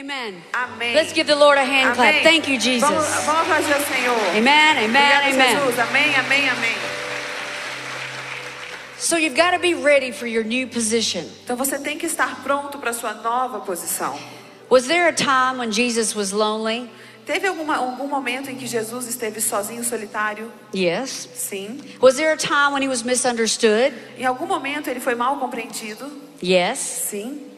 Amen. Amém. Let's give the Lord a hand clap. Amém. Thank you, Jesus. Vamos, vamos ao Senhor. Amen, amen, Obrigada, amen. Jesus. Amém, amém, amém. So you've got to be ready for your new position. Então você tem que estar pronto para sua nova posição. Was there a time when Jesus was lonely? Teve alguma, algum momento em que Jesus esteve sozinho, solitário? Yes. Sim. Was there a time when he was misunderstood? Em algum momento ele foi mal compreendido? Yes. Sim.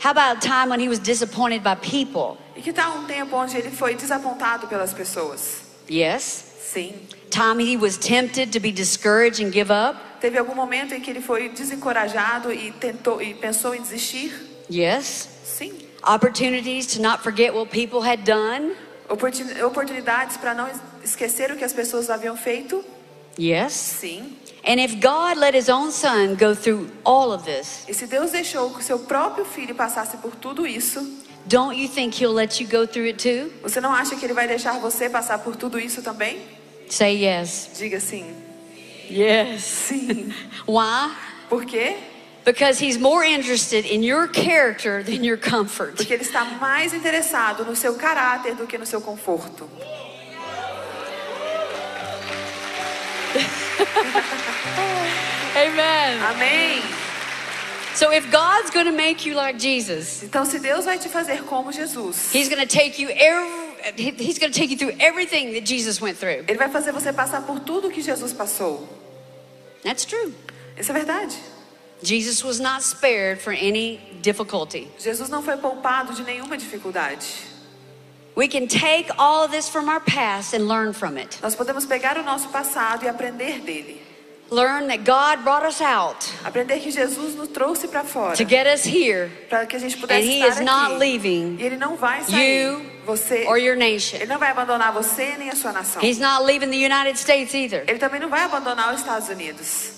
How about a time when he was disappointed by people? E que tal um tempo onde ele foi desapontado pelas pessoas? Yes. Sim. Time he was tempted to be discouraged and give up? Teve algum momento em que ele foi desencorajado e tentou e pensou em desistir? Yes. Sim. Opportunities to not forget what people had done? Oportun- Oportunidades para não es- esquecer o que as pessoas haviam feito? Yes. Sim. And if God let his own son go through all of this, E se Deus deixou que o seu próprio filho passasse por tudo isso, don't you think he'll let you go through it too? você não acha que ele vai deixar você passar por tudo isso também? Say yes. Diga sim. Yes. Sim. Why? Por quê? Because he's more interested in your character than your comfort. Porque ele está mais interessado no seu caráter do que no seu conforto. Amen. Amém. So if God's going to make you like Jesus, Então, se Deus vai te fazer como Jesus, he's going to take you every, he- he's going to take you through everything that Jesus went through. Ele vai fazer você passar por tudo que Jesus passou. That's true. Isso é verdade. Jesus was not spared for any difficulty. Jesus não foi poupado de nenhuma dificuldade. Nós podemos pegar o nosso passado e aprender dele. Learn that God brought us out Aprender que Jesus nos trouxe para fora. to get us here, Para que a gente pudesse And he estar is not aqui. leaving E ele não vai sair. you você, or your nation. ele não vai abandonar você nem a sua nação. He's not leaving the United States either. Ele também não vai abandonar os Estados Unidos.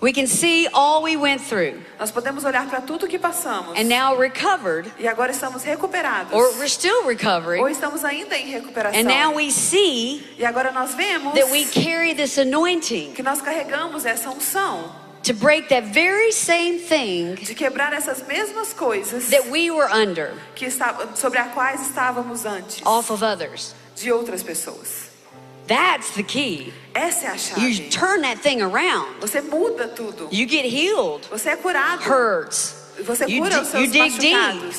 We can see all we went through Nós podemos olhar para tudo que passamos. and now recovered, E agora estamos recuperados. or we're still Ou recovering, estamos ainda em recuperação. and now we see E agora nós vemos that we carry this anointing que nós carregamos essa unção to break that very same thing de quebrar essas mesmas coisas that we were under que está, sobre as quais estávamos antes off of others. de outras pessoas. That's the key. Essa é a You turn that thing around. Você muda tudo. You get healed, Você é curado. hurts, Você You cura os seus you dig deep. machucados.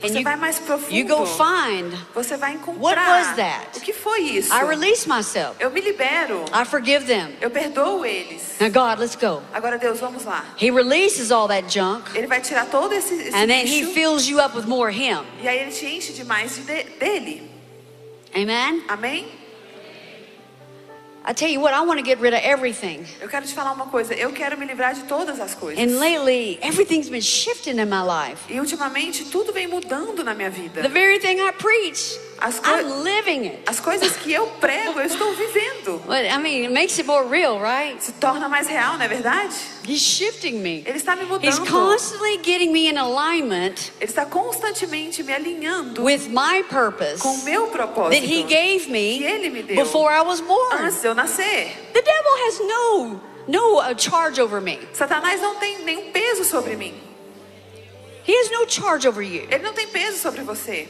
and Você you, vai mais profundo. you go find. Você vai What encontrar. was that? O que foi isso? I release myself. Eu me libero. I forgive them. Eu perdoo eles. Now, God, let's go. Agora, Deus, vamos lá. He releases all that junk, Ele vai tirar todo esse, esse and then He fills you up with more of Him. e aí ele te enche de, de- dele. Amen? Amém? I tell you what, I want to get rid of everything. Eu quero te falar uma coisa. Eu quero me livrar de todas as coisas. And lately, everything's been shifting in my life. E ultimamente tudo vem mudando na minha The vida. very thing I preach, As, I'm living it. as coisas que eu prego, eu estou vivendo. But I mean, it makes it more real, right? Se torna mais real, não é verdade? He's shifting me. Ele está me He's mudando. constantly getting me in alignment Ele está constantemente me alinhando with my purpose com meu that propósito He gave que me Ele me deu before I was born. antes de eu nascer. The devil has no no uh, charge over me. Satanás não tem nenhum peso sobre mim. He has no charge over you. Ele não tem peso sobre você.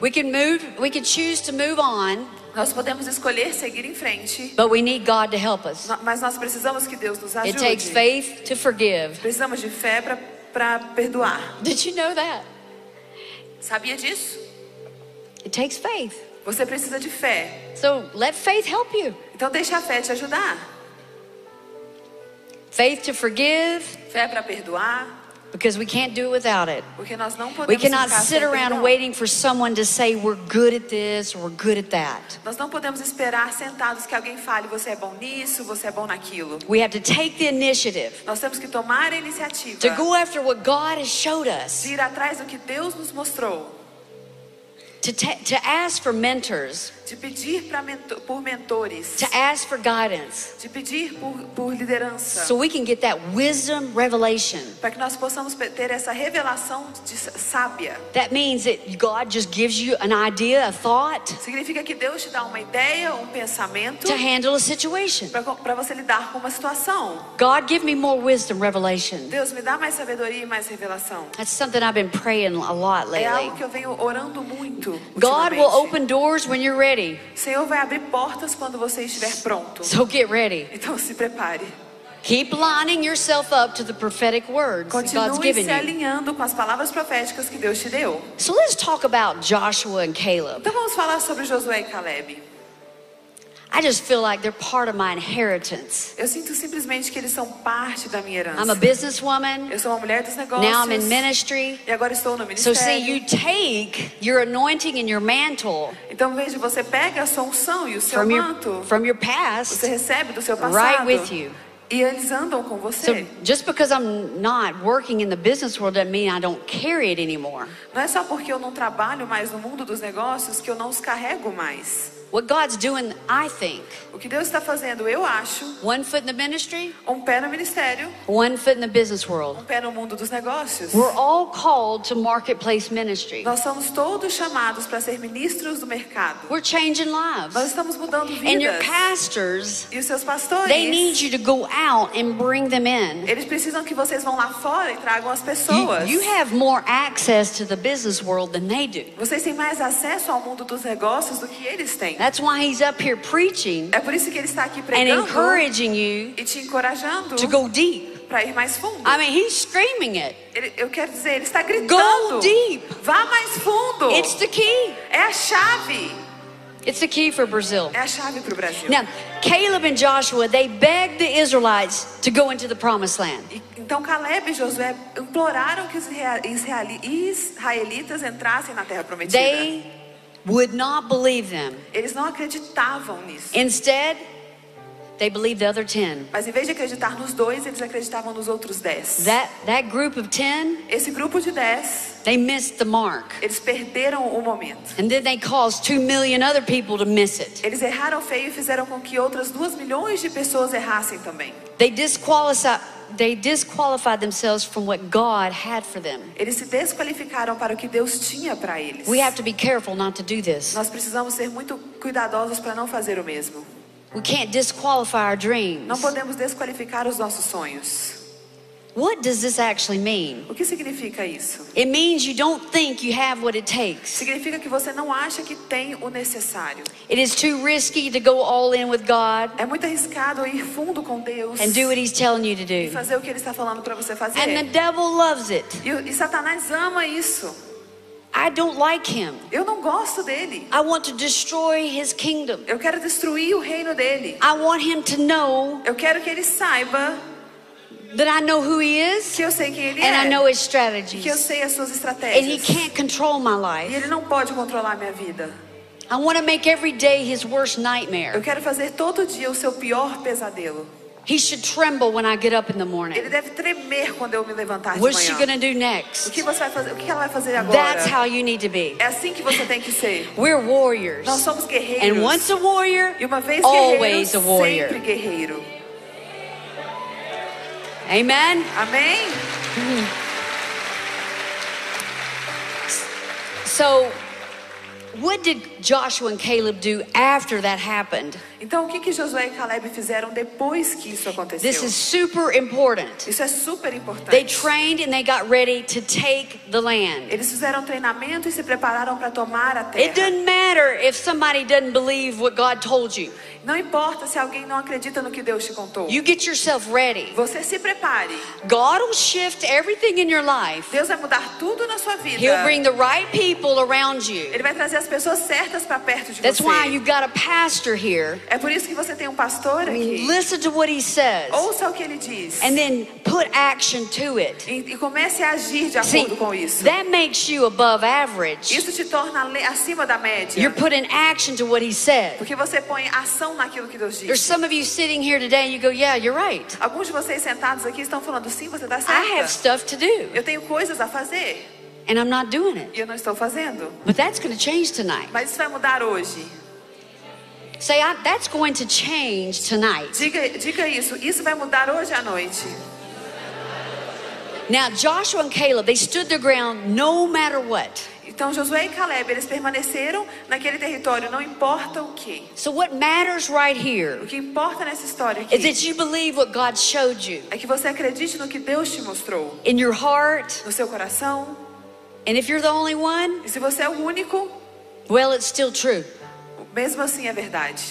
We can move, we can choose to move on, Nós podemos escolher seguir em frente, but we need God to help us. mas nós precisamos que Deus nos It takes ajude. faith to forgive. Precisamos de fé para perdoar. Did you know that? Sabia disso? It takes faith. Você precisa de fé. So let faith help you. Então deixa a fé te ajudar. Faith to forgive, Fé para perdoar, because we can't do it without it. porque nós não We podemos cannot ficar sit around waiting for someone to say we're good at this or we're good at that. Nós não podemos esperar sentados que alguém fale você é bom nisso, você é bom naquilo. We have to take the initiative Nós temos que tomar a iniciativa to go after what God has showed us, de ir atrás do que Deus nos mostrou, to, to ask for mentors de pedir mento- por mentores, to ask for guidance, de pedir por, por liderança, so we can get that wisdom revelation. para que nós possamos ter essa revelação de sábia. That means that God just gives you an idea, a thought Significa que Deus te dá uma ideia, um pensamento to handle a situation. para você lidar com uma situação. God, give me more wisdom, revelation. Deus me dá mais sabedoria e mais revelação. That's something I've been praying a lot É lately. algo que eu venho orando muito. God will open doors when you're ready. O Senhor vai abrir portas quando você estiver pronto. So get ready. Então se prepare. Keep lining yourself up to the prophetic words that God's Continue given se you. alinhando com as palavras proféticas que Deus te deu. So let's talk about Joshua and Caleb. Então vamos falar sobre Josué e Caleb. I just feel like they're part of my inheritance. Eu sinto simplesmente que eles são parte da minha herança. I'm a businesswoman. Eu sou uma mulher dos negócios. Now I'm in ministry. E agora estou no So ministério. see, you take your anointing and your mantle Então veja, você pega a sua unção e o seu from your manto. from your Você past. recebe do seu right passado. with you. E eles andam com So você. just because I'm not working in the business world doesn't mean I don't carry it anymore. Não é só porque eu não trabalho mais no mundo dos negócios que eu não os carrego mais. What God's doing, I think, O que Deus está fazendo, eu acho, one foot in the ministry, um pé no ministério, one foot in the business world. um pé no mundo dos negócios. We're all called to marketplace ministry. Nós somos todos chamados para ser ministros do mercado. We're changing Nós lives. estamos mudando And your vidas. pastors, E os seus pastores, they need you to go out and bring them in. eles precisam que vocês vão lá fora e tragam as You, pessoas. you have more access to the business world than they do. Vocês têm mais acesso ao mundo dos negócios do que eles têm. That's why he's up here preaching É por isso que ele está aqui and pregando encouraging you e te encorajando to go deep. para ir mais fundo. I mean, he's screaming it. Ele- eu quero dizer, ele está Go gritando. deep. Vá mais fundo. It's the key. É a chave. It's the key for Brazil. É a chave para o Brasil. Now, Caleb and Joshua, they begged the Israelites to go into the promised land. Então Caleb e Josué imploraram que os israelitas entrassem na terra prometida. They would not believe them. Eles não acreditavam nisso. Instead, they believed the other 10. Mas em vez de acreditar nos dois, eles acreditavam nos outros dez. That, that group of 10, Esse grupo de dez, they missed the mark. eles perderam o momento. And then they caused 2 million other people to miss it. Eles erraram feio e fizeram com que outras duas milhões de pessoas errassem também. They disqualified, they disqualified themselves from what God had for them. Eles se desqualificaram para o que Deus tinha para eles. We have to be careful not to do this. Nós precisamos ser muito cuidadosos para não fazer o mesmo. We can't disqualify our dreams. Não podemos desqualificar os nossos sonhos. What does this actually mean? O que significa isso? It means you don't think you have what it takes. Significa que você não acha que tem o necessário. It is too risky to go all in with God É muito arriscado ir fundo com Deus and do what He's telling you to e do. fazer o que Ele está falando para você fazer. And the devil loves it. E, e Satanás ama isso. I don't like him. Eu não gosto dele. I want to destroy his kingdom. Eu quero destruir o reino dele. I want him to know Eu quero que ele saiba that I know who he is que eu sei quem ele and I é. know his Que eu strategies. sei as suas And he estratégias. can't control my E life. ele não pode controlar minha vida. I want to make every day his worst Eu nightmare. quero fazer todo dia o seu pior pesadelo. He should tremble when I get up in the morning. Ele deve tremer quando eu me levantar de What's she going to do next? O que você vai fazer? O que ela vai fazer agora? That's how you need to be. É assim que você tem que ser. We're warriors. Nós somos guerreiros. And once a warrior, E uma vez guerreiro, always a warrior. sempre guerreiro. Amen? Amém? So, what did Joshua and Caleb do after that happened? Então, o que, que Josué e Caleb fizeram depois que isso aconteceu? This is super important. Isso é super importante. They trained and they got ready to take the land. Eles fizeram treinamento e se prepararam para tomar a It terra. doesn't matter if somebody doesn't believe what God told you. Não importa se alguém não acredita no que Deus te contou. You get yourself ready. Você se prepare. God will shift everything in your life. Deus vai mudar tudo na sua vida. He'll bring the right people around you. Ele vai trazer as pessoas certas para perto de That's você. why you got a pastor here. É por isso que você tem um pastor I mean, aqui. listen to what he says Ouça o que ele diz. and then put action to it. E, e comece a agir de See, acordo com isso. that makes you above average. Isso te torna acima da média. You're putting action to what he said. Porque você põe ação naquilo que Deus There's diz. some of you sitting here today and you go, Yeah, you're right. Alguns de vocês sentados aqui estão falando, sim, você está I have stuff to do Eu tenho coisas a fazer and I'm not doing it. e eu não estou fazendo. But that's going to change tonight. Mas isso vai mudar hoje. Say, I, that's going to change tonight. Diga, diga isso. Isso vai mudar hoje à noite. Now, Joshua and Caleb, they stood their ground no matter what. Então Josué e Caleb, eles permaneceram naquele território, não importa o que. So, what matters right O here que importa nessa história is aqui that you believe what God showed you é que você acredite no que Deus te mostrou, in your heart. no seu coração. And if you're the only one, E se você é o único, well, it's still true. mesmo assim é verdade.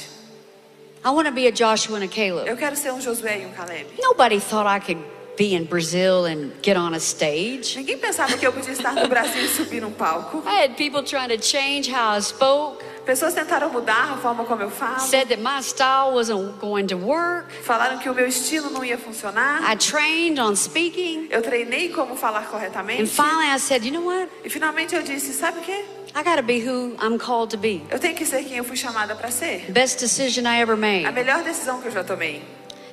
I want to be a Joshua and a Caleb. Eu quero ser um Josué e um Caleb. Nobody thought I could be in Brazil and get on a stage. Ninguém pensava que eu podia estar no Brasil e subir num palco. I had people trying to change how I spoke, Pessoas tentaram mudar a forma como eu falo. said that my style wasn't going to work. Falaram que o meu estilo não ia funcionar. I trained on speaking. Eu treinei como falar And corretamente. finally I said, you know what? E finalmente eu disse, sabe o quê? I got to be who I'm called to be. Eu tenho que ser quem eu fui chamada para ser. Best decision I ever A made. melhor decisão que eu já tomei.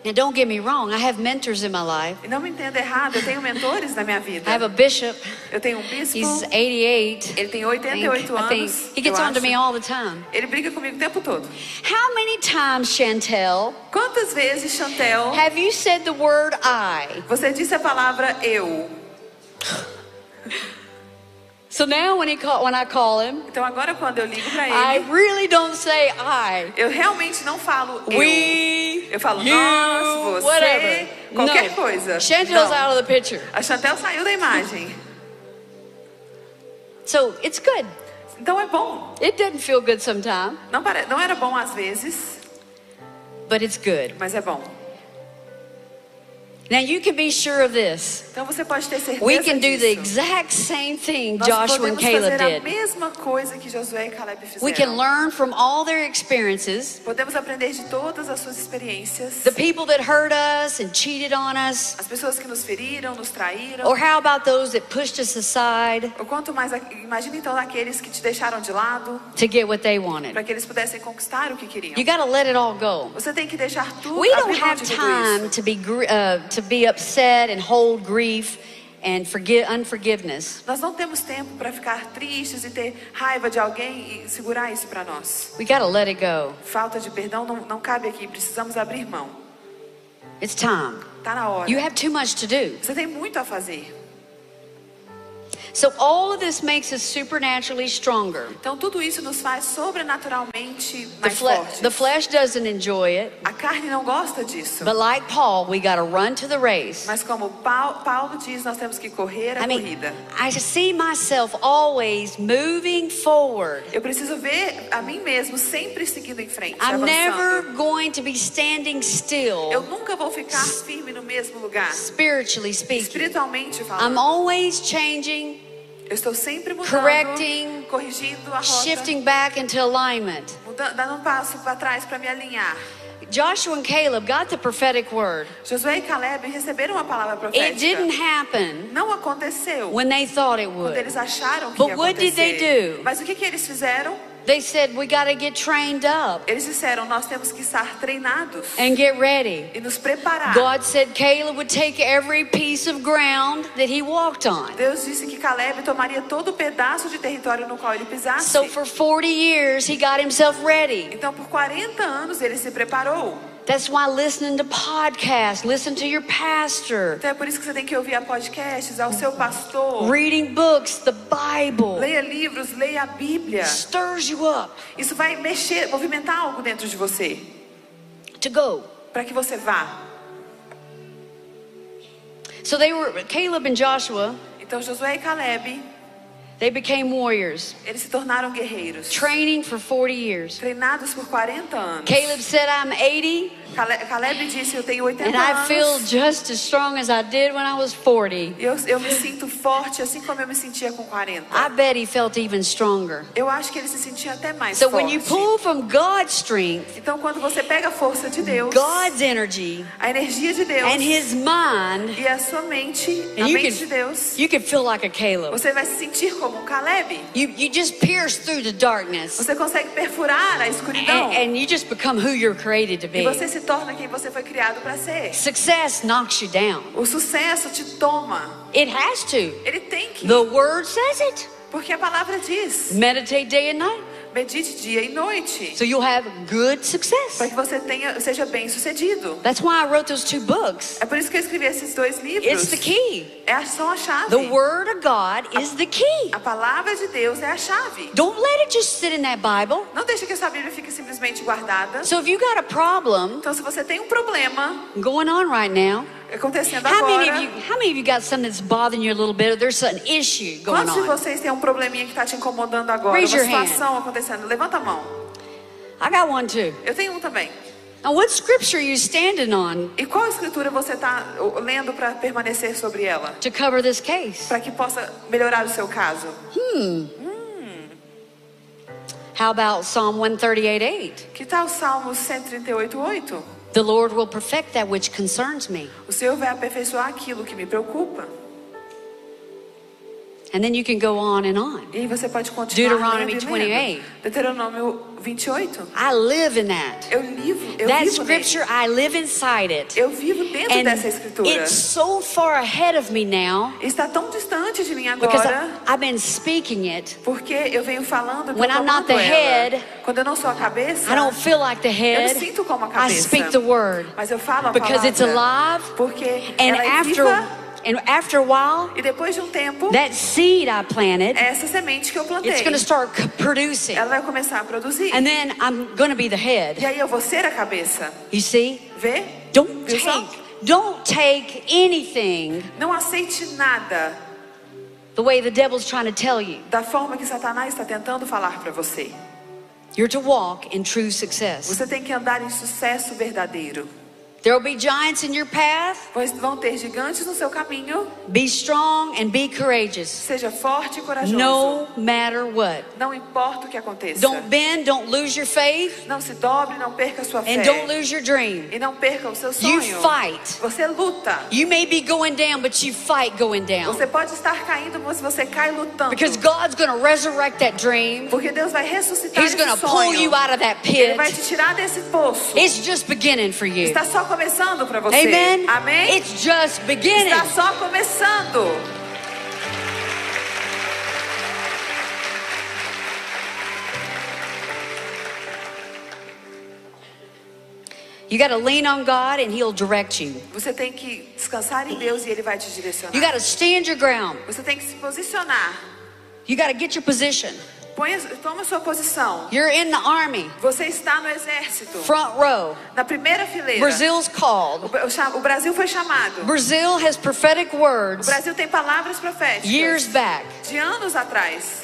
Now, don't get me wrong, I have mentors in my life. E não me entenda errado, eu tenho mentores na minha vida. I have a bishop. Eu tenho um bispo, He's 88. ele tem I think. 88 I think. anos. He gets me all the time. Ele briga comigo o tempo todo. How many times, Chantel, Quantas vezes, Chantel, have you said the word I? você disse a palavra eu? So now when he call, when I call him, Então agora quando eu ligo pra I ele, really don't say I. eu realmente não falo eu. We, Eu falo you, nós, você, whatever. qualquer no. coisa. Chantel's Não. out of the picture. A Chantel saiu da imagem. So it's good. Então é bom. It doesn't feel good sometimes, Não, não era bom às vezes, but it's good. mas é bom. Now you can be sure of this. Então você pode ter certeza We can do the disso. exact same thing Nós Joshua and Caleb fazer a did. mesma coisa que Josué e Caleb fizeram. We can learn from all their experiences. Podemos aprender de todas as suas experiências. The people that hurt us and cheated on us. As pessoas que nos feriram, nos traíram. Or how about those that pushed us aside Ou quanto mais, imagina então aqueles que te deixaram de lado, to get what they wanted? para que eles pudessem conquistar o que queriam. You got to let it all go. Você tem que deixar tudo, We don't have time to be uh, to be upset and hold grief and forgive unforgiveness. Nós não temos tempo para ficar tristes e ter raiva de alguém e segurar isso para nós. We got to let it go. Falta de perdão não, não cabe aqui, precisamos abrir mão. It's time. Tá na hora. You have too much to do. Você tem muito a fazer. So all of this makes us supernaturally stronger. Então tudo isso nos faz sobrenaturalmente The, mais fle- fortes. the flesh doesn't enjoy it, A carne não gosta disso. but like Paul, we got to run to the race. Mas como Pau- Paulo diz, nós temos que correr a I mean, corrida. I see myself always moving forward. Eu preciso ver a mim mesmo sempre seguindo em frente, I'm avançando. never going to be standing Eu still, nunca vou ficar firme no mesmo lugar. spiritually speaking. Espiritualmente I'm falando. always changing, Eu estou sempre mudando, correcting, corrigindo a rota, shifting back into alignment. mudando, dando um passo para trás para me alinhar. Joshua and Caleb got the prophetic word. Josué e Caleb receberam uma palavra It didn't profética. happen Não aconteceu when they thought it quando would. eles acharam que But ia what did they acontecer. do? Mas o que, que eles fizeram? They said, We got to get trained up Eles disseram, nós temos que estar treinados and get ready. e nos preparar. God said Caleb would take every piece of ground that he walked on. Deus disse que Caleb tomaria todo o pedaço de território no qual ele pisasse. So for 40 years, he got himself ready. Então, por 40 anos, ele se preparou. That's why listening to podcasts, listen to your pastor, Então, é por isso que você tem que ouvir a podcasts, ao seu pastor. reading books, the Bible, Leia livros, leia a Bíblia. stirs you up Isso vai mexer, movimentar algo dentro de você. to go. Para que você vá. So they were, Caleb and Joshua, Então, Josué e Caleb, they became warriors, eles se tornaram guerreiros. training for 40 years. Treinados por 40 anos. Caleb said, I'm 80 Cale- Caleb disse, eu tenho 80 and I feel anos. just as strong as I did when I was 40. Eu, eu me sinto forte, assim como eu me sentia com 40. I bet he felt even stronger. Eu acho que ele se sentia até mais So forte. when you pull from God's strength, Então, quando você pega a força de Deus, God's energy, a energia de Deus and his mind, e a sua mente, and a you mente de can, Deus, you can feel like a Caleb. você vai se sentir como um Caleb. You, you just pierce through the darkness Você consegue perfurar a escuridão and, and you just become who you're created to e be. você se torna quem você foi criado para ser. Success knocks you down. O sucesso te toma. It has to. Ele tem que, The word says it. porque a palavra diz. Meditate day and night. Medite dia e noite. so you'll have good Para success. que você tenha, seja bem sucedido. That's why I wrote those two books. É por isso que eu escrevi esses dois It's livros. the key. É, são a chave. The Word of God is the key. A palavra de Deus é a chave. Don't let it just sit in that Bible. Não deixe que essa Bíblia fique simplesmente guardada. So if you got a problem Então, se você tem um problema going on right now, acontecendo how many of you how many of you got something that's bothering you a little bit or there's an issue going quantos de on? vocês têm um probleminha que está te incomodando agora? Raise uma your hand. situação acontecendo. Levanta a mão. I got one too. Eu tenho um também. Now what scripture are you standing on E qual escritura você está lendo para permanecer sobre ela? to cover this case? Para que possa melhorar o seu caso. How about Psalm 138:8? Que tal o Salmo 138:8? The Lord will perfect that which concerns me. O Senhor vai aperfeiçoar aquilo que me preocupa. And then you can go on and on. E você pode continuar Deuteronomy lendo e 28. lendo. Deuteronômio 28. I live in that. Eu vivo, eu That vivo nele. scripture, I live inside it. Eu vivo dentro And dessa escritura. it's so far ahead of me now Está tão distante de mim because agora, I, I've been speaking it. porque eu venho falando When I'm not the ela. head, Quando eu não sou a cabeça, I don't feel like the eu head. me sinto como a I cabeça. speak the word Mas eu falo a because palavra. it's alive. Porque And ela é after viva. And after a while, E depois de um tempo, that seed I planted, essa semente que eu plantei, it's going to start producing. ela vai começar a produzir. And then I'm going to be the E head. aí eu vou ser a cabeça. You see? Vê? Don't Viu take don't take anything Não aceite nada the way the devil's trying to tell you. da forma que Satanás está tentando falar para você. You're to walk in true success. Você tem que andar em sucesso verdadeiro. There will be giants in your path. Pois vão ter gigantes no seu caminho. Be strong and be courageous. Seja forte e corajoso. No matter what. Não importa o que aconteça. Don't bend, don't lose your faith, Não se dobre, não perca sua fé. and don't lose your dream. E não perca o seu You sonho. fight. Você luta. You may be going down, but you fight going down. Você pode estar caindo, mas você cai lutando. Because God's going to resurrect that dream. Porque Deus vai ressuscitar He's esse going to pull sonho. you out of that Ele vai pit. te tirar desse poço. It's just beginning for you. Está só começando para você. Amen. Amém? It's just beginning. Está só começando. You got to lean on God and He'll direct you. Você tem que descansar em Deus e Ele vai te direcionar. You got to stand your ground. Você tem que se posicionar. You got to get your position. Põe, toma sua posição. You're in the army, Você está no exército. front row. Na primeira fileira. Brazil's O, called. o o Brasil foi chamado. Brazil has prophetic O words Brasil tem palavras proféticas. years back, De anos atrás.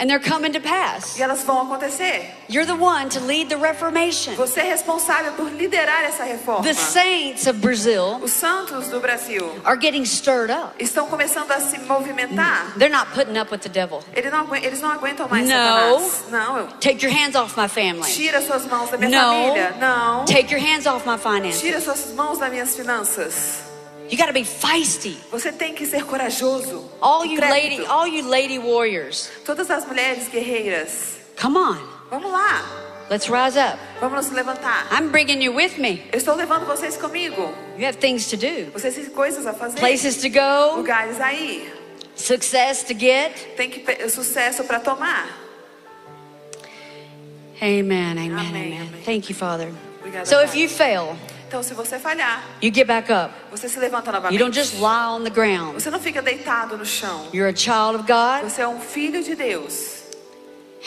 And they're coming to pass. E elas vão acontecer. You're the one to lead the Reformation. Você é responsável por liderar essa reforma. The saints of Brazil Os santos do Brasil are getting stirred up. estão começando a se movimentar. They're not putting up with the devil. Eles não, eles não aguentam mais No. Satanás. Não. Take your hands off my family. Tira suas mãos da minha No. família. Não. Take your hands off my finances. Tira suas mãos das minhas finanças. You got to be feisty. Você tem que ser corajoso. All you lady, all you lady warriors. Todas as mulheres guerreiras. Come on. Vamos lá. Let's rise up. Vamos nos levantar. I'm bringing you with me. Eu estou levando vocês comigo. You have things to do, Vocês têm coisas a fazer. places to go, Lugares aí. success to get. Tem que sucesso para tomar. Amen, amen, Amen, amen. Thank you, Father. Obrigada, So if you fail, Então, se você falhar, you get back up. você se levanta You novamente. don't just lie on the ground. Você não fica deitado no chão. You're a child of God, Você é um filho de Deus.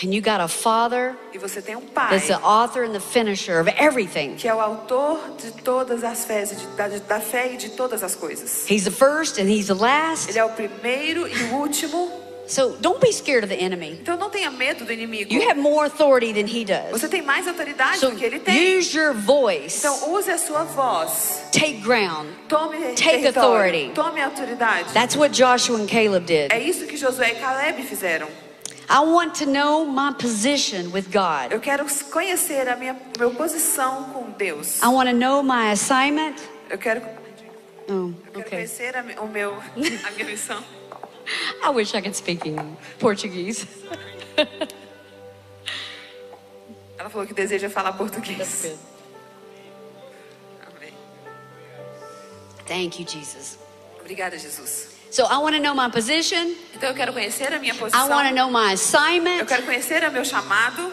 and you got a Father E você tem um pai that's the author and the finisher of everything. que é o autor de todas as fés, de- da, da fé e de todas as coisas. He's the first and He's the last. Ele é o primeiro e o último. So don't be scared of the enemy. Então não tenha medo do inimigo. You have more authority than He does. Você tem mais autoridade So do que ele tem. use your voice. Então use a sua voz. Take ground. Tome Take authority. Tome autoridade. That's what Joshua and Caleb did. É isso que Josué e Caleb fizeram. I want to know my position with God. Eu quero conhecer a minha, minha posição com Deus. I want to know my assignment. Eu quero, Oh, eu quero okay. conhecer a, o meu, a minha missão. I wish I could speak in Portuguese. Ela falou que deseja falar português. Amém. Thank you, Jesus. Obrigada, Jesus. So I want to know my position. Então eu quero conhecer a minha I posição. want to know my Eu assignment. quero conhecer o meu chamado.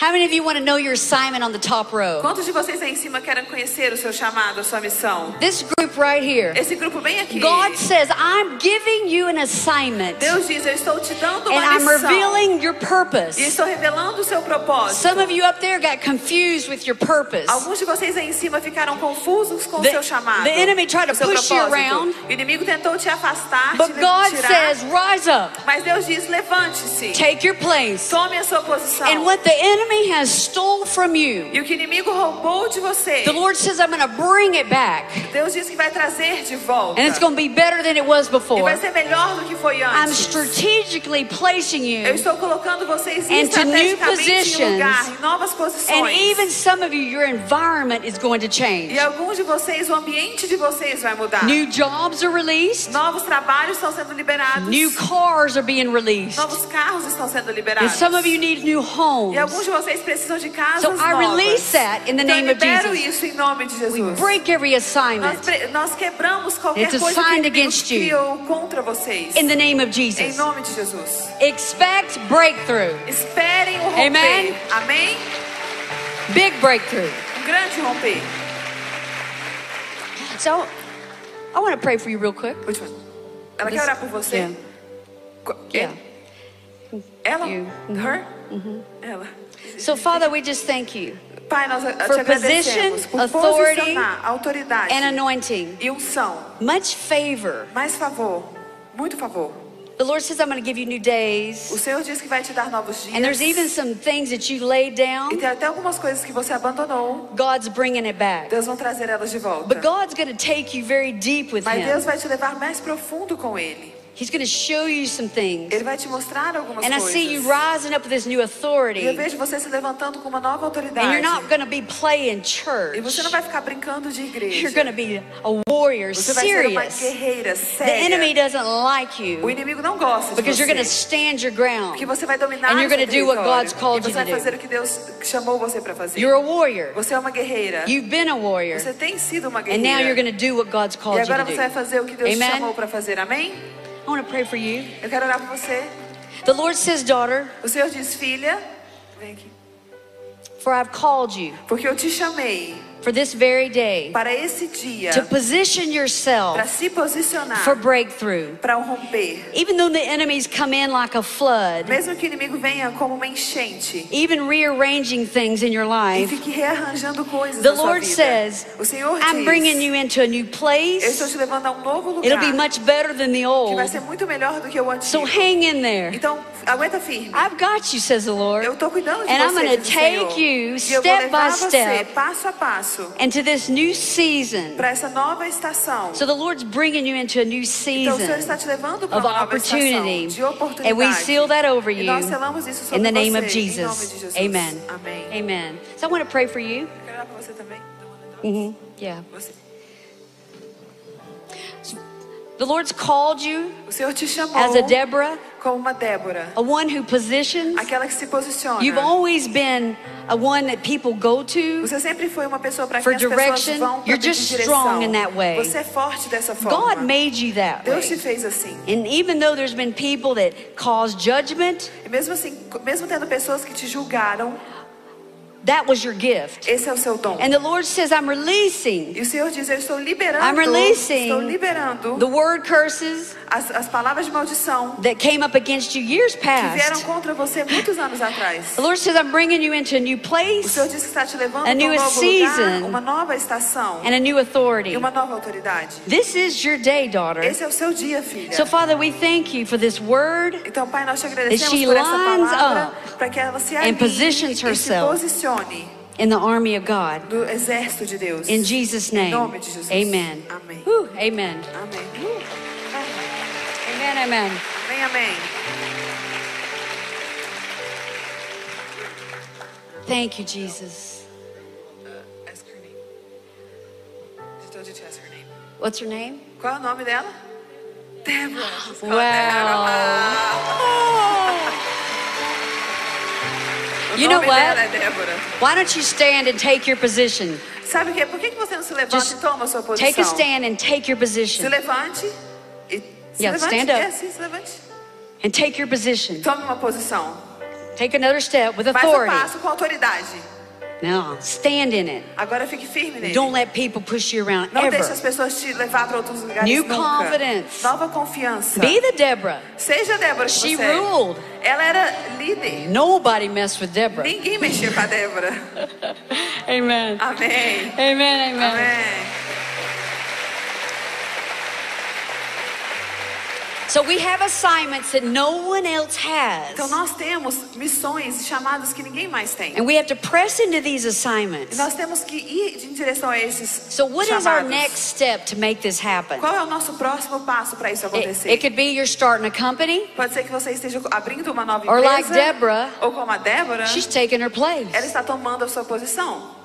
How many of you want to know your assignment on the top row? Quantos de vocês aí em cima querem conhecer o seu chamado, a sua missão? This group right here. Esse grupo bem aqui. God says, I'm giving you an assignment Deus diz, eu estou te dando and uma I'm missão. revealing your E purpose. estou revelando o seu propósito. Some of you up there got confused with your purpose. Alguns de vocês aí em cima ficaram confusos com o The- seu chamado. the enemy tried to o push you propósito. around. O inimigo tentou te afastar, But te God tirar. says, rise up, Mas Deus diz, levante-se. take your place. Tome a sua posição. And what the enemy has stole from you, E o que o inimigo roubou de você, the Lord says, I'm going to bring it back. Deus diz que vai trazer de volta. And it's going to be better than it was E before. vai ser melhor do que foi I'm antes. strategically placing Eu you, estou colocando vocês Into new estrategicamente em lugar, em novas and posições. even some of you, your environment is going to change. E alguns de vocês, o ambiente de vocês vai mudar. New jobs are released, Novos trabalhos estão sendo liberados. new cars are being released, Novos carros estão sendo and liberados. some of you need new homes. E alguns de vocês precisam de casas So I novas. release that in the então name of Jesus. isso em nome de We Jesus. break every Nós, assignment pre- nós quebramos qualquer It's coisa que against you. contra vocês. in the name of Em Jesus. nome de Jesus. Expect breakthrough, Esperem o romper. Amen. Amém? big breakthrough. Um grande romper. So I want to pray for you real quick. Última. Ela This- quer orar por você? Yeah. Yeah. Ela? You. Her? Ela. So Father, we just thank you Pai, nós te agradecemos position, por authority, posicionar autoridade and anointing, e unção. much favor. Mais favor, muito favor. The Lord says, I'm going to give you new O days. Senhor diz que vai te dar novos dias. And there's even some things that you laid E down, tem até algumas coisas que você abandonou. God's bringing it back. Deus vai trazer elas de volta. But God's going to take you very deep with Mas Him. Deus vai te levar mais profundo com Ele. He's going to show you some things. Ele vai te mostrar algumas And I coisas. see you rising up with this new E eu authority. vejo você se levantando com uma nova autoridade. And you're not going to be playing E church. você não vai ficar brincando de igreja. You're going to be a warrior, Você vai ser uma serious. guerreira The séria. enemy doesn't like O you inimigo não gosta de because you're going to você. stand your ground. Porque você vai dominar And you're o seu gonna do what. God's called E you você vai to do. fazer o que Deus chamou você para fazer. You're a warrior. Você é uma guerreira. You've been a warrior. Você tem sido uma And guerreira. now you're going to do what God's E called you agora to você vai do. fazer o que Deus Amen. chamou para fazer. Amém? I want to pray for you. Eu quero orar por você. The Lord says, daughter, O Senhor diz, filha, vem aqui. for I've called you Porque eu te chamei for this very day para esse dia, to position para yourself se posicionar, for breakthrough. para romper. Even though the enemies come in like a flood, Mesmo que o inimigo venha como uma enchente even rearranging things in your e life, fique rearranjando coisas the Lord vida. says, o Senhor I'm diz, bringing you into a new eu estou place. te levando a um novo lugar It'll be much better than the que old. vai ser muito melhor do que o antigo. So hang in there. Então, aguenta firme. I've got you, says the Lord. Eu estou cuidando de And I'm going to o Senhor. take you e step by step passo a passo, into this new season. para essa nova estação. So the Lord's bringing you into a new Então, o Senhor season está te levando para of uma nova estação opportunity. de oportunidade. And we seal that over E you nós selamos isso sobre in the name você, of em nome de Jesus. Jesus. Amen. Amém. Amen. So I want to pray for you. Eu Quero orar por você também. hmm Yeah. Você. The Lord's called you O Senhor te chamou as a Deborah, como uma Débora, a one who positions. aquela que se posiciona. You've always been a one that people go to. Você sempre foi uma pessoa para quem as pessoas vão para you're just direção. strong in that way. Você é forte dessa forma. God made you that Deus te way. fez assim. And even though there's been people that cause judgment, E mesmo assim, mesmo tendo pessoas que te julgaram, that was your gift. esse é o seu dom. And the Lord says, I'm releasing E o Senhor diz: Eu estou liberando, I'm releasing estou liberando the word curses as, as palavras de maldição that came up against you years que vieram past. contra você muitos anos atrás. The Lord says, I'm bringing you into a new O place Senhor diz que está te levando A um new novo season. lugar, uma nova estação and a new authority. e uma nova autoridade. This is your day, daughter. Esse é o seu dia, filha. So, Father, we thank you for this word. Então, Pai, nós te she agradecemos por essa lines palavra, para que ela se alinhe positions e se herself. Posicione in the army of God. do exército de Deus. In Jesus' Em name. nome de Jesus. Amen. Amém. Whew, amen. Amém. Amen, amen. Amém, amém. Thank you, Jesus. Uh, ask her name. She told you to ask her name. What's her name? Qual é o nome dela? Débora. Wow. You know dela é Débora. Why don't you stand and take your position? Sabe o que? Por que você não se levanta Just e toma a sua posição? Take a stand and take your Se position. levante e Se Yeah, levante. stand up. É, sim, se levante. and take your position. Tome uma posição. Take another step with Faz um authority. passo com autoridade. Now, stand in it. Agora fique firme nele. Don't let people push you around Não deixe as pessoas te levar para outros lugares New nunca. confidence. Nova confiança. Be the Deborah. Seja a Débora She você ruled. Ela era líder. Nobody messed with Deborah. Ninguém mexia com a Débora. Amen. Amém. Amen. Amen. Amém. So we have assignments that no one else has. Então nós temos missões e chamadas que ninguém mais tem. And we have to press into these E assignments. nós temos que ir em direção a esses So what is our chamados. next step to make this happen? Qual é o nosso próximo passo para isso It, acontecer? it could be you're starting a company. Pode ser que você esteja abrindo uma nova Or empresa. like Deborah, ou como a Débora, She's taking her place. ela está tomando a sua posição.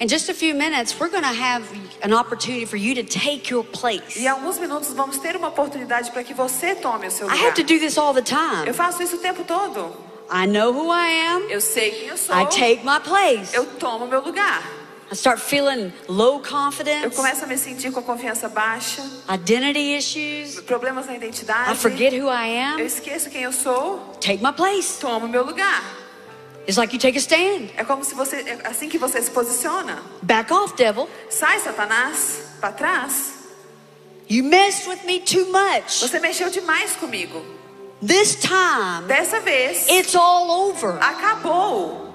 In just a few minutes, we're going to have an opportunity for you to take your place. E alguns minutos vamos ter uma oportunidade para que você tome o seu I lugar. have to do this all the Eu time. faço isso o tempo todo. I know who I am. Eu sei quem eu sou. I take my place. Eu tomo meu lugar. I start feeling low Eu confidence, começo a me sentir com a confiança baixa, identity issues. problemas na identidade. I forget who I Eu am. esqueço quem eu sou, Take my place. tomo meu lugar. It's like you take a stand. É como se você, é assim que você se posiciona. Back off, devil. Sai, Satanás, para trás. You messed with me too much. Você mexeu demais comigo. This time, Dessa vez, it's all over. acabou.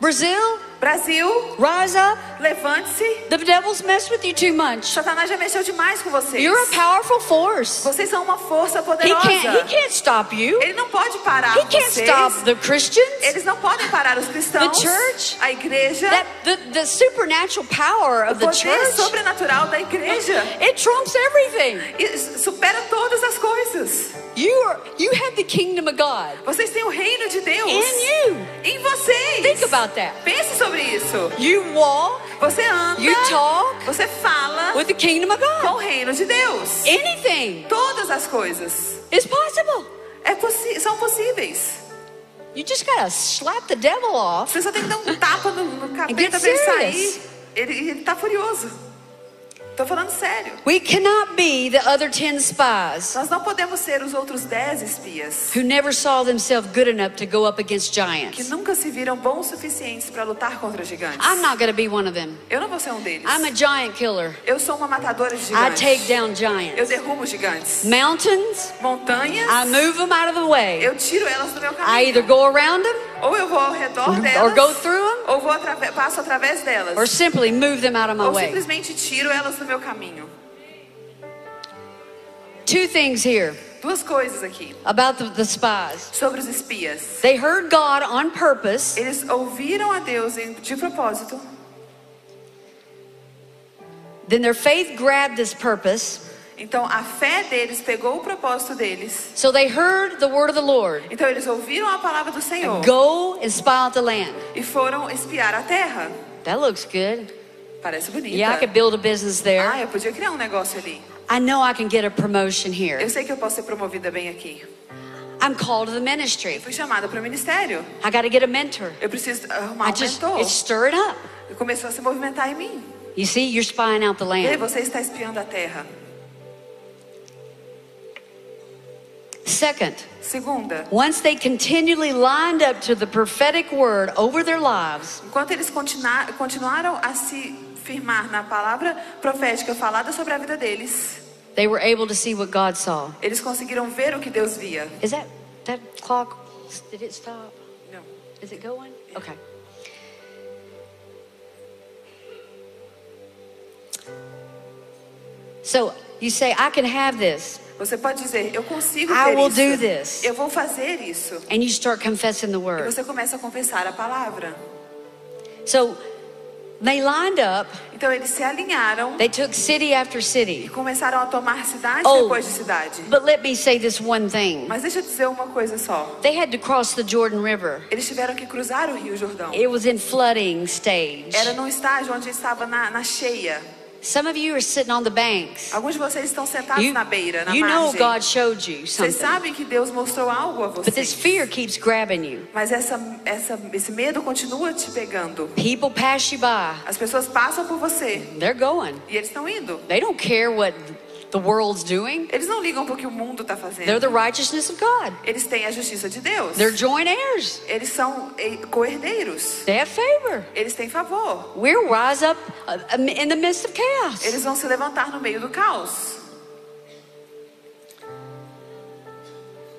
Brazil, Brasil, rise up. Levante-se. The devil's messed with you too much. Satanás já mexeu demais com vocês. You're a powerful force. Vocês são uma força He poderosa. can't, he can't stop you. Ele não pode parar He can't vocês. stop the Christians. Eles não podem parar os cristãos. The church. A igreja. That the, the supernatural power o of the poder church, sobrenatural da igreja. it trumps everything. E supera todas as coisas. You are you have the kingdom of God Vocês têm o reino de Deus in you. em vocês. Think about that. Pense sobre isso. You walk Você anda, You talk você fala with the kingdom of com God. o reino de Deus. Anything Todas as coisas is possible. é possi são possíveis. You just gotta slap the devil off. Você só tem que dar um tapa no, no capeta pra ele sair. Ele, ele tá furioso. Tô falando sério. We cannot be the other ten spies Nós não podemos ser os outros dez espias who never saw themselves good enough to go up against que giants. nunca se viram bons suficientes para lutar contra gigantes. I'm not gonna be one of them. Eu não vou ser um deles. I'm a giant killer. Eu sou uma matadora de I gigantes. take down Eu giants. derrubo gigantes. Mountains, Montanhas, I move them out of the way. eu tiro elas do meu I caminho. either go around them Ou eu vou ao redor or delas, go through them ou vou atrave- passo através delas. or simply move them out of my Ou way. simplesmente tiro elas do meu caminho. Two things here Duas coisas aqui about the, the spies. sobre os espias. They heard God on purpose, Eles ouviram a Deus de propósito. then their faith grabbed this purpose. Então a fé deles pegou o propósito deles. So they heard the word of the Lord Então eles ouviram a palavra do Senhor go and spy out the land. e foram espiar a terra. That looks good. Parece bonita. Yeah, I could build a business Ah, there. eu podia criar um negócio ali. I know I can get a promotion Eu here. sei que eu posso ser promovida bem aqui. I'm called to the ministry. Fui chamada para o ministério. I got to get a mentor. Eu preciso arrumar I um just, mentor. it's stirred up. E começou a se movimentar em mim. You see, you're spying out the E aí land. você está espiando a terra. Second, Segunda, once they continually lined up to the prophetic word over their lives, enquanto eles continua- continuaram a se firmar na palavra profética falada sobre a vida deles, they were able to see what God saw. eles conseguiram ver o que Deus via. Is that that clock? Did it stop? No. Is it going? Okay. So you say, I can have this, Você pode dizer, eu consigo I ter will isso. do this. Eu vou fazer isso. and you start confessing the E word. você começa a confessar a palavra. So they lined up, Então eles se alinharam they took city after e city. começaram a tomar cidade Oh. depois de cidade. But let me say this one thing Mas deixa eu dizer uma coisa só. they had to cross the Jordan River, Eles tiveram que cruzar o Rio Jordão. it was in flooding stage. Era num estágio onde estava na, na cheia. Some of you are sitting on the banks. Alguns de vocês estão sentados You, na beira, na you know margem. God showed you Vocês something. sabem que Deus mostrou algo a But this vocês. fear keeps grabbing you. Mas essa, essa, esse medo continua te pegando. People pass you by. As pessoas passam por você They're going. e eles estão indo. They don't care what the world's doing. Eles não ligam pro que o mundo está fazendo. They're the righteousness of God. Eles têm a justiça de Deus. They're joint heirs. Eles são eh, co-herdeiros. They have favor. Eles têm favor. We'll rise up uh, in the midst of chaos. Eles vão se levantar no meio do caos.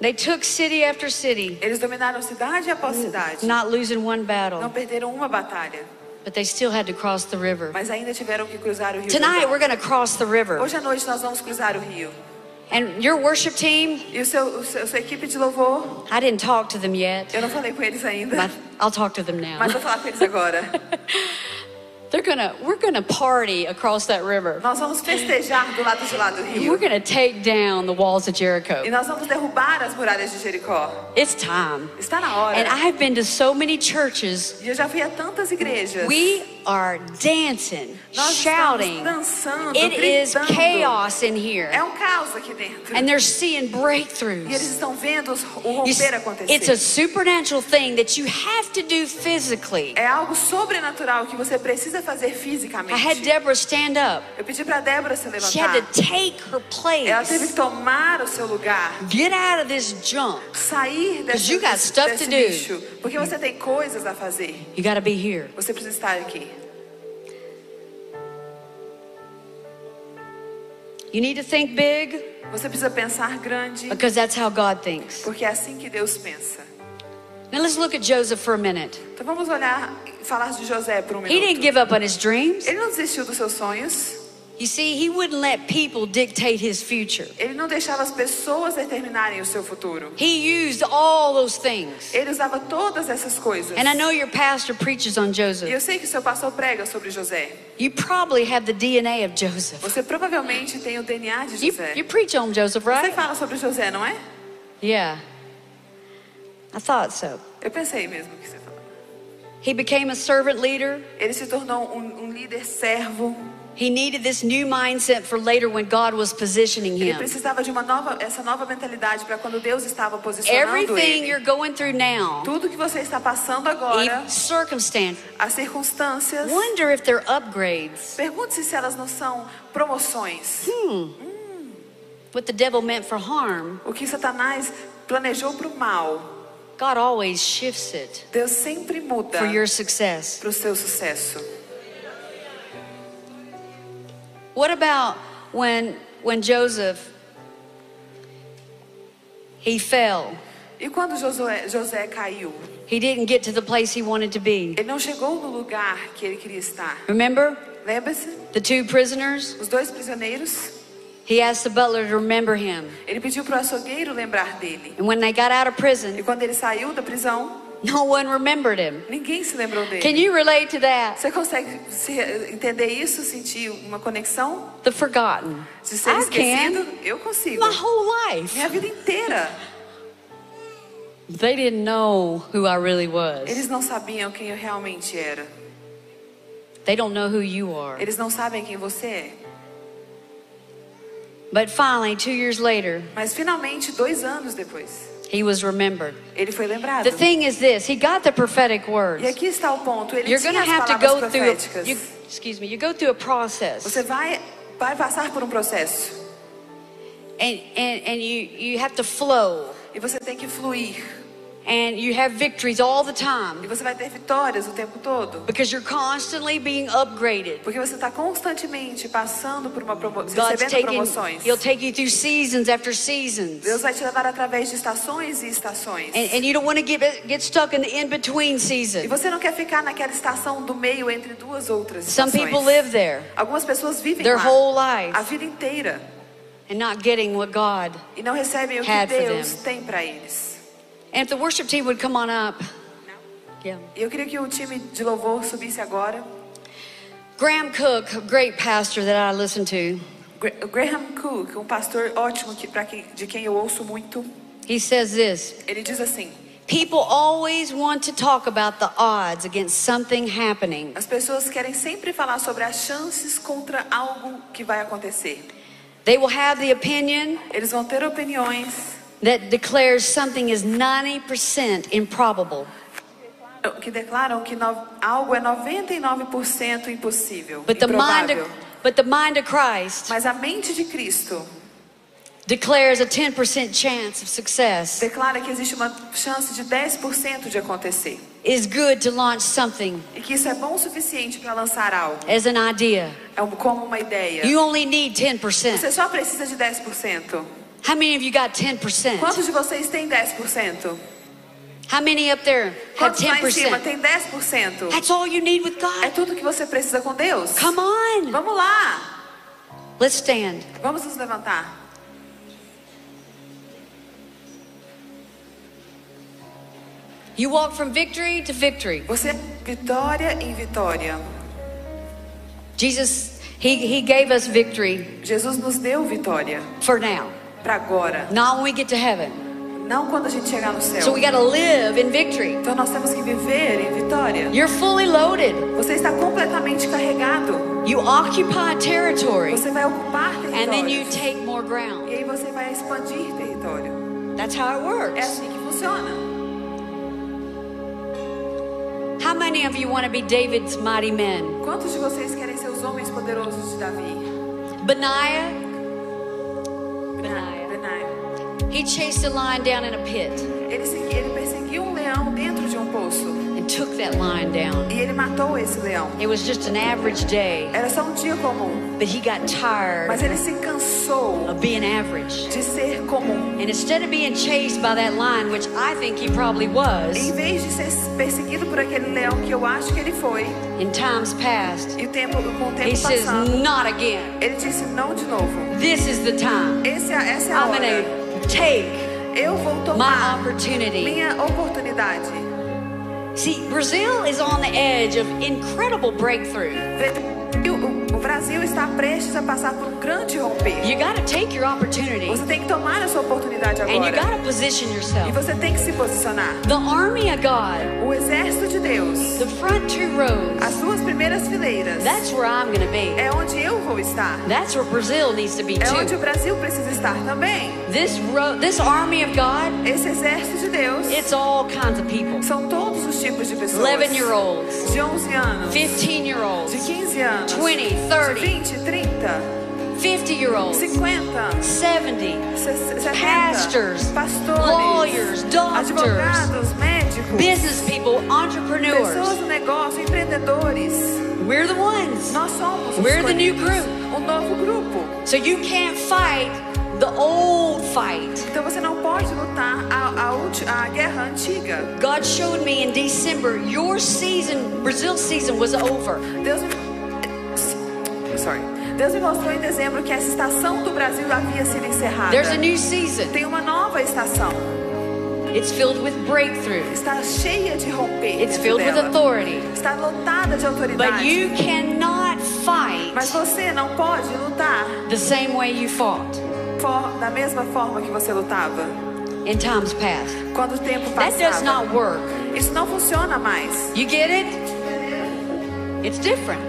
They took city after city, Eles dominaram cidade após cidade. not losing one Não battle, perderam uma batalha, but they still had to cross the river. mas ainda tiveram que cruzar o rio. Tonight we're going to cross the river. Hoje à noite nós vamos cruzar o rio. And your worship team, E o seu, o seu, a sua equipe de louvor, I didn't talk to them yet, eu não falei com eles ainda, but I'll talk to them now. mas vou falar com eles agora. They're gonna, we're gonna party across that river. Nós vamos festejar do lado de lá do We're rio. gonna take down the walls of E Jericho. nós vamos derrubar as muralhas de Jericó. It's time. Está na hora. And I've been to so many churches. E eu já fui a tantas igrejas. We are dancing, Nós shouting. dançando, It is chaos in here. É um caos aqui dentro. And they're seeing E eles breakthroughs. estão vendo o romper acontecer. It's a supernatural thing that you have to do physically. É algo sobrenatural que você precisa fazer fisicamente. I had Deborah stand up. Eu pedi para Débora se She had levantar. to take her Ela teve place. que tomar o seu lugar. Get out of this junk. Sair desse, you got stuff desse to do. lixo. Porque você tem coisas a fazer. You got to be here. Você precisa estar aqui. You need to think big Você precisa pensar grande. because that's how God thinks. Porque é assim que Deus pensa. Now let's look at Joseph for a minute. Então vamos olhar falar de José por um He didn't minuto. give up on his dreams. Ele não desistiu dos seus sonhos. You see, he wouldn't let people dictate his future. Ele não deixava as pessoas determinarem o seu futuro. He used all those things. Ele usava todas essas coisas. And I know your pastor preaches on E eu Joseph. sei que seu pastor prega sobre José. You probably have the DNA of Joseph. Você provavelmente tem o DNA de You, José. you preach on Joseph, Você right? fala sobre José, não é? Yeah. I thought so. Eu pensei mesmo que você falava. He became a servant leader. Ele se tornou um, um líder servo. He needed this new mindset for later when God was positioning Ele him. precisava de uma nova, essa nova mentalidade para quando Deus estava posicionando Everything ele. you're going through now, Tudo que você está passando agora, circumstance, as circunstâncias, wonder if they're upgrades. pergunte-se se elas não são promoções. What the devil meant for harm, O que Satanás planejou para o mal, God always shifts it Deus sempre muda for your success. para o seu sucesso. What about when when Joseph he fell? E quando Josué, José caiu, He didn't get to the place he wanted to be. ele não chegou no lugar que ele queria estar. Remember Lembra-se? the two prisoners? Os dois prisioneiros, He asked the butler to remember him. ele pediu para o açougueiro lembrar dele. And when they got out of E prison, quando ele saiu da prisão, no one remembered him. ninguém se lembrou dele. Can you relate to that? Você consegue se- entender isso, sentir uma conexão The forgotten. de ser I esquecido? can. Eu consigo. My whole life. Minha vida inteira. They didn't know who I really was. Eles não sabiam quem eu realmente era. They don't know who you are. Eles não sabem quem você é. But finally, two years later, Mas finalmente, dois anos depois, he was remembered. ele foi lembrado. The thing is this he got the prophetic words. E aqui está o ponto. Ele You're tinha as have to palavras go through, proféticas. you, excuse me, you go through a process. Você vai, vai passar por um processo. And, and, and you, you have to flow. E você tem que fluir. And you have victories all the E time você vai ter vitórias o tempo todo. because you're constantly being upgraded. Porque você está constantemente passando por uma promoção, God's recebendo taking, promoções. He'll take you through seasons after seasons. Deus vai te levar através de estações e estações. And, and you don't want to get, get stuck in the in between E season. você não quer ficar naquela estação do meio entre duas outras Some estações. people live there Algumas pessoas vivem their lá whole life a vida inteira and not getting what God. e não recebem o que Deus tem para eles. And if the worship team would come on up. Yeah. E eu queria que o time de louvor subisse agora. Graham Cook, a great pastor that I listen to, Graham Cook, um pastor ótimo que, pra de quem eu ouço muito, he says this ele diz assim: People always want to talk about the odds against something happening. as pessoas querem sempre falar sobre as chances contra algo que vai acontecer. They will have the opinion Eles vão ter opiniões that declares something is 90% improbable. que declaram que no- algo é 99% impossível, But the mind of, But the mind of Christ Mas a mente de Cristo declares a 10% chance of success. declara que existe uma chance de 10% de acontecer. Is good to launch something E que isso é bom o suficiente para lançar algo. as an idea. É como uma ideia. You only need 10%. Você só precisa de 10%. How many of you got 10%? Quantos de vocês têm 10%? How many up there have Quantos lá em cima 10%? têm 10%? That's all you need with É God. tudo que você precisa com Deus. Come on. Vamos lá. Let's stand. Vamos nos levantar. You walk from victory to victory. Você vitória em vitória. Jesus, he, he gave us victory Jesus nos deu vitória for now, para agora, not when we get to heaven. não quando a gente chegar no So céu. we got to live in victory. Então nós temos que viver em vitória. You're fully loaded. Você está completamente carregado. You occupy territory, Você vai ocupar and then you território. take more ground. E aí você vai expandir território. That's how it É works. assim que funciona. How many of you want to be David's mighty men? Quantos de vocês querem ser os homens poderosos de Davi? Benaiah. He chased a lion down in a pit Ele, segui- ele perseguiu um leão dentro de um poço. and took that lion down. E ele matou esse leão. It was just an average day, Era só um dia comum. but he got tired Mas ele se cansou of being average. de ser comum. And instead of being chased by that lion, which I think he probably Em was vez de ser perseguido por aquele leão que eu acho que ele foi, in times past, e o tempo, com o he tempo says, passando, Not again. ele disse não de novo. This is the time. Esse é, essa é a I'm hora. Take Eu vou my tomar opportunity. minha oportunidade. See, Brazil is on the edge of incredible breakthrough. Brasil está prestes a passar por um grande romper. You got to take your opportunity Você tem que tomar a sua oportunidade and you agora. E você tem que se posicionar. The army of God, O exército de Deus, the front two rows, as duas primeiras fileiras, that's where I'm going to be. é onde eu vou estar. That's where Brazil needs to be É onde o. Brasil precisa estar também. This this army of God, Esse exército de Deus it's all kinds of people. são todos os tipos de pessoas. 11 year olds, De 11 anos, 15 year de olds, 15 anos, 20, de 30, 20, 30, 50 year olds, 50, 70, 70, Pastors, pastores, lawyers, doctors, médicos, business people, entrepreneurs. negócio, empreendedores. We're the ones. Nós somos We're the new group. o novo grupo. So you can't fight the old fight. Então você não pode lutar a, a, a guerra antiga. God showed me in December your season, Brazil season was over. Deus me... Sorry. Deus me mostrou em dezembro que essa estação do Brasil havia sido encerrada. There's a new season. Tem uma nova estação. It's filled with breakthrough. Está cheia de romper. It's filled with dela. authority. Está lotada de But autoridade. you cannot fight Mas você não pode lutar the same way you fought for- da mesma forma que você lutava in times past. quando o tempo That does passava. not work. Isso não funciona mais. You get it? It's different.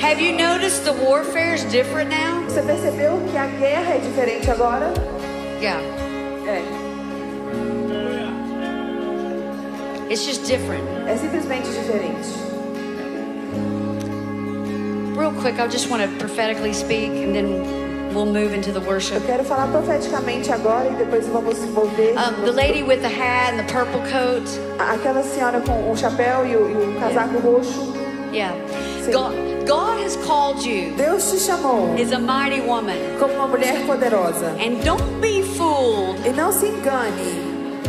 Have you noticed the warfare is different now? Você percebeu que a guerra é diferente agora? Yeah. É. It's just different. É simplesmente diferente. Real quick, I just want to prophetically speak and then we'll move into the Eu worship. quero falar profeticamente agora e depois vamos envolver. Um, the lady with the hat and the purple coat. Aquela senhora com o chapéu e o, e o casaco roxo. Yeah. Sim. God, God has called you Deus te chamou as a mighty woman. como uma mulher poderosa. And don't be fooled E não se engane,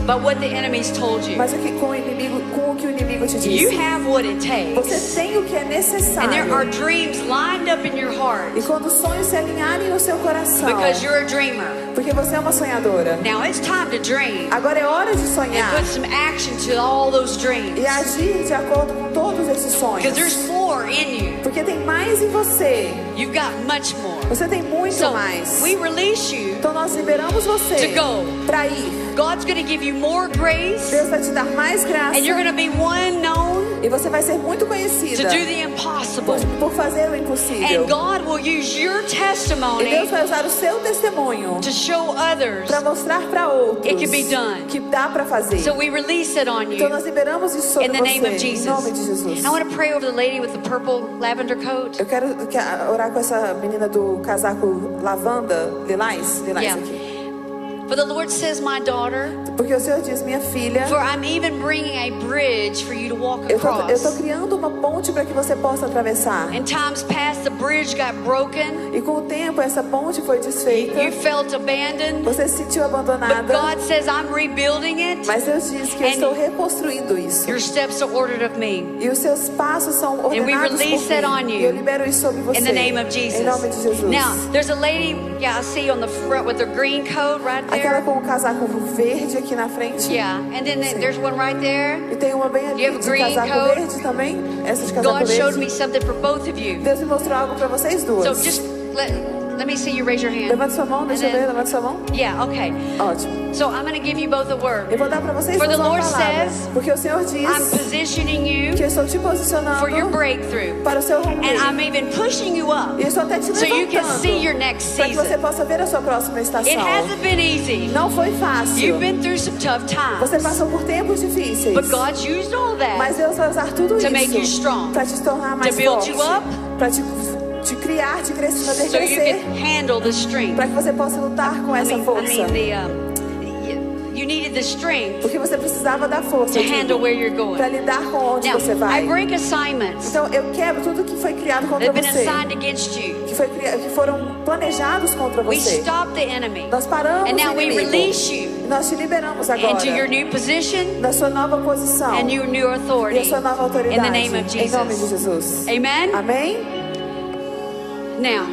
by what the enemy's told you. mas o que, com, o inimigo, com o que o inimigo te You disse. have what it Você takes. tem o que é And there are necessário. dreams lined up in your heart E quando os sonhos se alinharem no seu coração, because you're a dreamer. porque você é uma sonhadora. Now it's time to dream Agora é hora de and sonhar put some action to all those dreams. e agir de acordo com todos esses sonhos. Because there's more in you. Porque tem mais em você. You've got much more. Você tem muito So mais. we release you. Então nós liberamos você To go. para ir. God's going to give you more grace, Deus vai te dar mais graça. and you're going to be one known E você vai ser muito to conhecida do the impossible. por, por fazer o impossível. And God will use your E Deus testimony vai usar o seu testemunho to show others. para mostrar para outros It can be done. que dá para fazer. So we release it on Então you nós liberamos isso sobre in the name of você, Jesus. em nome de Jesus. I want to pray over the lady with the purple lavender coat. Eu quero que- orar com essa menina do casaco lavanda, lilás, lilás Yeah. aqui. For the Lord says, My daughter, Porque o Senhor diz, minha filha, for I'm even bringing a bridge for you to walk eu tô, eu across. criando uma ponte para que você possa atravessar. In times past, the bridge got broken. E com o tempo essa ponte foi desfeita. You felt abandoned. Você se sentiu But abandonada. God says, I'm rebuilding it. Mas Deus diz que eu And estou reconstruindo isso. Your steps are ordered of me. E os seus passos são we ordenados release por it mim. on you. E eu libero isso sobre você. In the name of Jesus. Em nome de Jesus. Now, there's a lady, yeah, I see on the front with her green coat right Aquela com o casaco verde aqui na frente. Yeah, and then there's one right there. E tem uma bem ali de green casaco coat? verde também. Essa de casaco God verde. Deus me mostrou algo para vocês duas. So just let, let me see you raise your hand. Levante sua mão, deixa eu ver, levante sua mão. Yeah, okay. Ótimo. So I'm going to give you both a word. Eu vou dar para vocês For the Lord palavra. says, Porque o Senhor I'm diz positioning you que eu estou te posicionando for your breakthrough. para o seu And I'm even pushing you up E eu estou até te so you can levantando see your next para que você season. possa ver a sua próxima It estação. hasn't been easy. Não foi fácil. You've been through some tough Você times. passou por tempos difíceis. But God's used all Mas that Deus vai usar tudo To make you isso strong. para te tornar mais build forte, you up. para te, te criar, te crescer, fazer so crescer, para que você possa lutar com I essa mean, I força. mean the, um, you- you needed the strength Porque você precisava da força to handle where you're going. para lidar com onde Now, você I vai. break assignments Então eu quebro tudo que foi criado contra você, que, foi, que foram planejados contra We você. stop the enemy Nós paramos And now o we inimigo. release you nós te liberamos agora into your new position da sua nova posição and your new e a authority sua nova autoridade. in the name of Em nome de Jesus. Jesus. Amen? Amém? Now,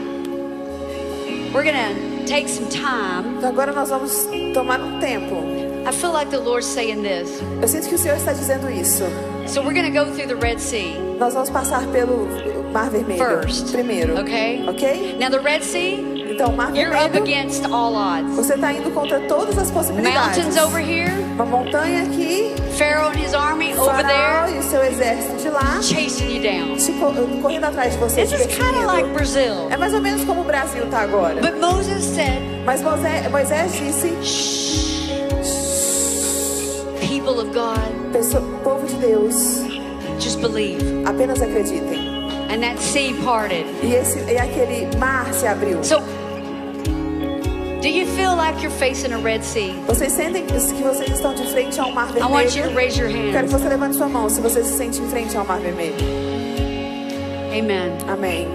we're to take some time. Então agora nós vamos tomar um tempo. I feel like the Lord's saying this. Eu sinto que o Senhor está dizendo isso. So we're to go through the Red Sea Nós vamos passar pelo Mar Vermelho first. primeiro. Okay? Ok? Now, the Red Sea, Então, o Mar you're up against all odds. você está indo contra todas as possibilidades. Mountains over here, Uma montanha aqui, Pharaoh and his army over Faraó there, e o seu exército de lá, chasing you down. te co- correndo atrás de você, This is kind of like Brazil. É mais ou menos como o Brasil está agora. But Moses said, Mas Moisés, Moisés disse, People of God, "Pessoa- povo de Deus, just believe. apenas acreditem. And that sea parted. E, esse, e aquele mar se abriu. So, do you feel like you're facing a Red Sea? Vocês sentem que vocês estão de frente a um mar I want you to vermelho? raise your Quero que você levante sua mão se você se sente em frente ao mar vermelho. Amen. Amém.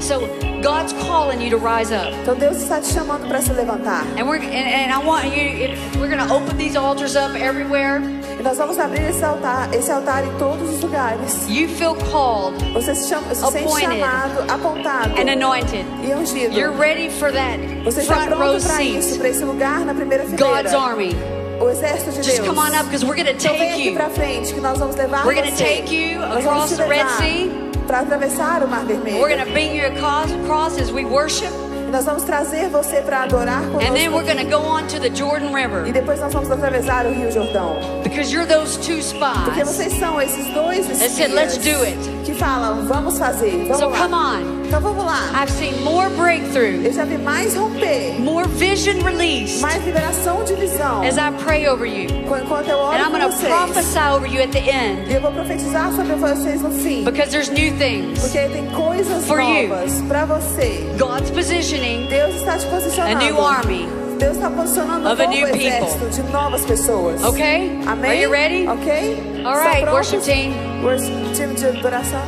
So, God's calling you to rise up. Então Deus está te chamando para se levantar. And we're and, and I want you we're going to open these altars up everywhere. E nós vamos abrir esse altar, esse altar em todos os lugares. You feel called Você se, chama, se sente chamado, apontado and anointed. e ungido. You're ready for that Você está pronto para isso, para esse lugar na primeira God's fileira. army. O exército de Just Deus. come on up because we're going to Então take aqui you. para frente que nós vamos levar We're você. take you Nós vamos across te the Red levar Sea. para atravessar o Mar Vermelho. We're going to bring you across, across as we worship. Nós vamos trazer você para adorar conosco. And then we're going to aqui. go on to the Jordan E River depois nós vamos atravessar o Rio Jordão. because you're those two Porque vocês são esses dois That espias said, "Let's do it." que falam, vamos fazer, vamos So lá. come on. Então vamos lá. I've seen more breakthrough, Eu já vi mais romper, more vision released mais liberação de visão. as I pray over you. Enquanto eu And oro I'm por going to prophesy over you at the end E eu vou profetizar sobre vocês no fim. because there's new things. Porque tem coisas For novas para você. God's positioning Deus está te posicionando. a new army. Deus está posicionando um novo new people. exército de novas pessoas. Okay? Amém? Are you ready? Ok? All right, worship team. Worship time de adoração.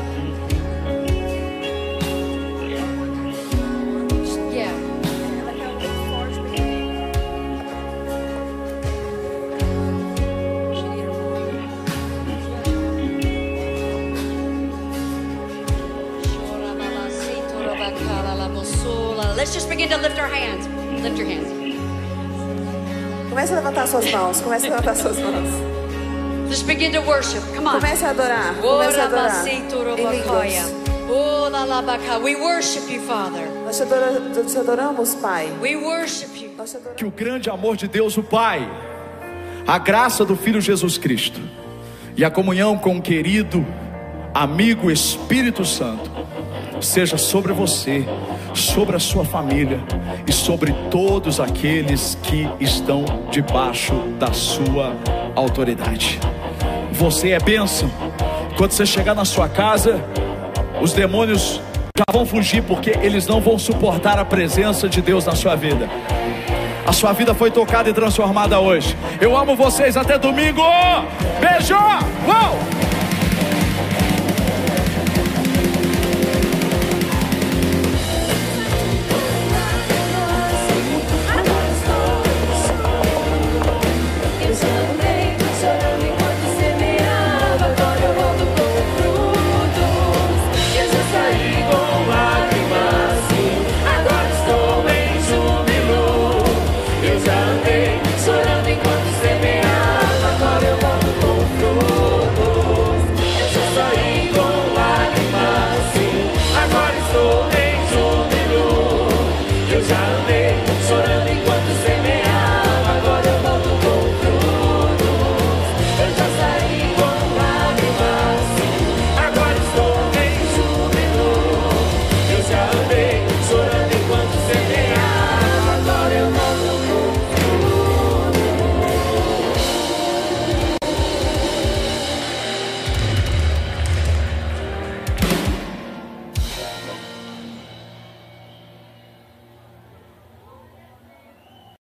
To lift our hands. Lift your hands. Comece a levantar suas mãos. Comece a levantar suas mãos. Just begin to worship. Come on. Comece a adorar. Comece a adorar. Em línguas. We worship you, Father. Nós te, adora- te adoramos, Pai. We worship you. Que o grande amor de Deus, o Pai, a graça do Filho Jesus Cristo e a comunhão com o querido amigo Espírito Santo seja sobre você, sobre a sua família e sobre todos aqueles que estão debaixo da sua autoridade. Você é bênção. Quando você chegar na sua casa, os demônios já vão fugir porque eles não vão suportar a presença de Deus na sua vida. A sua vida foi tocada e transformada hoje. Eu amo vocês até domingo. Beijo! Uou!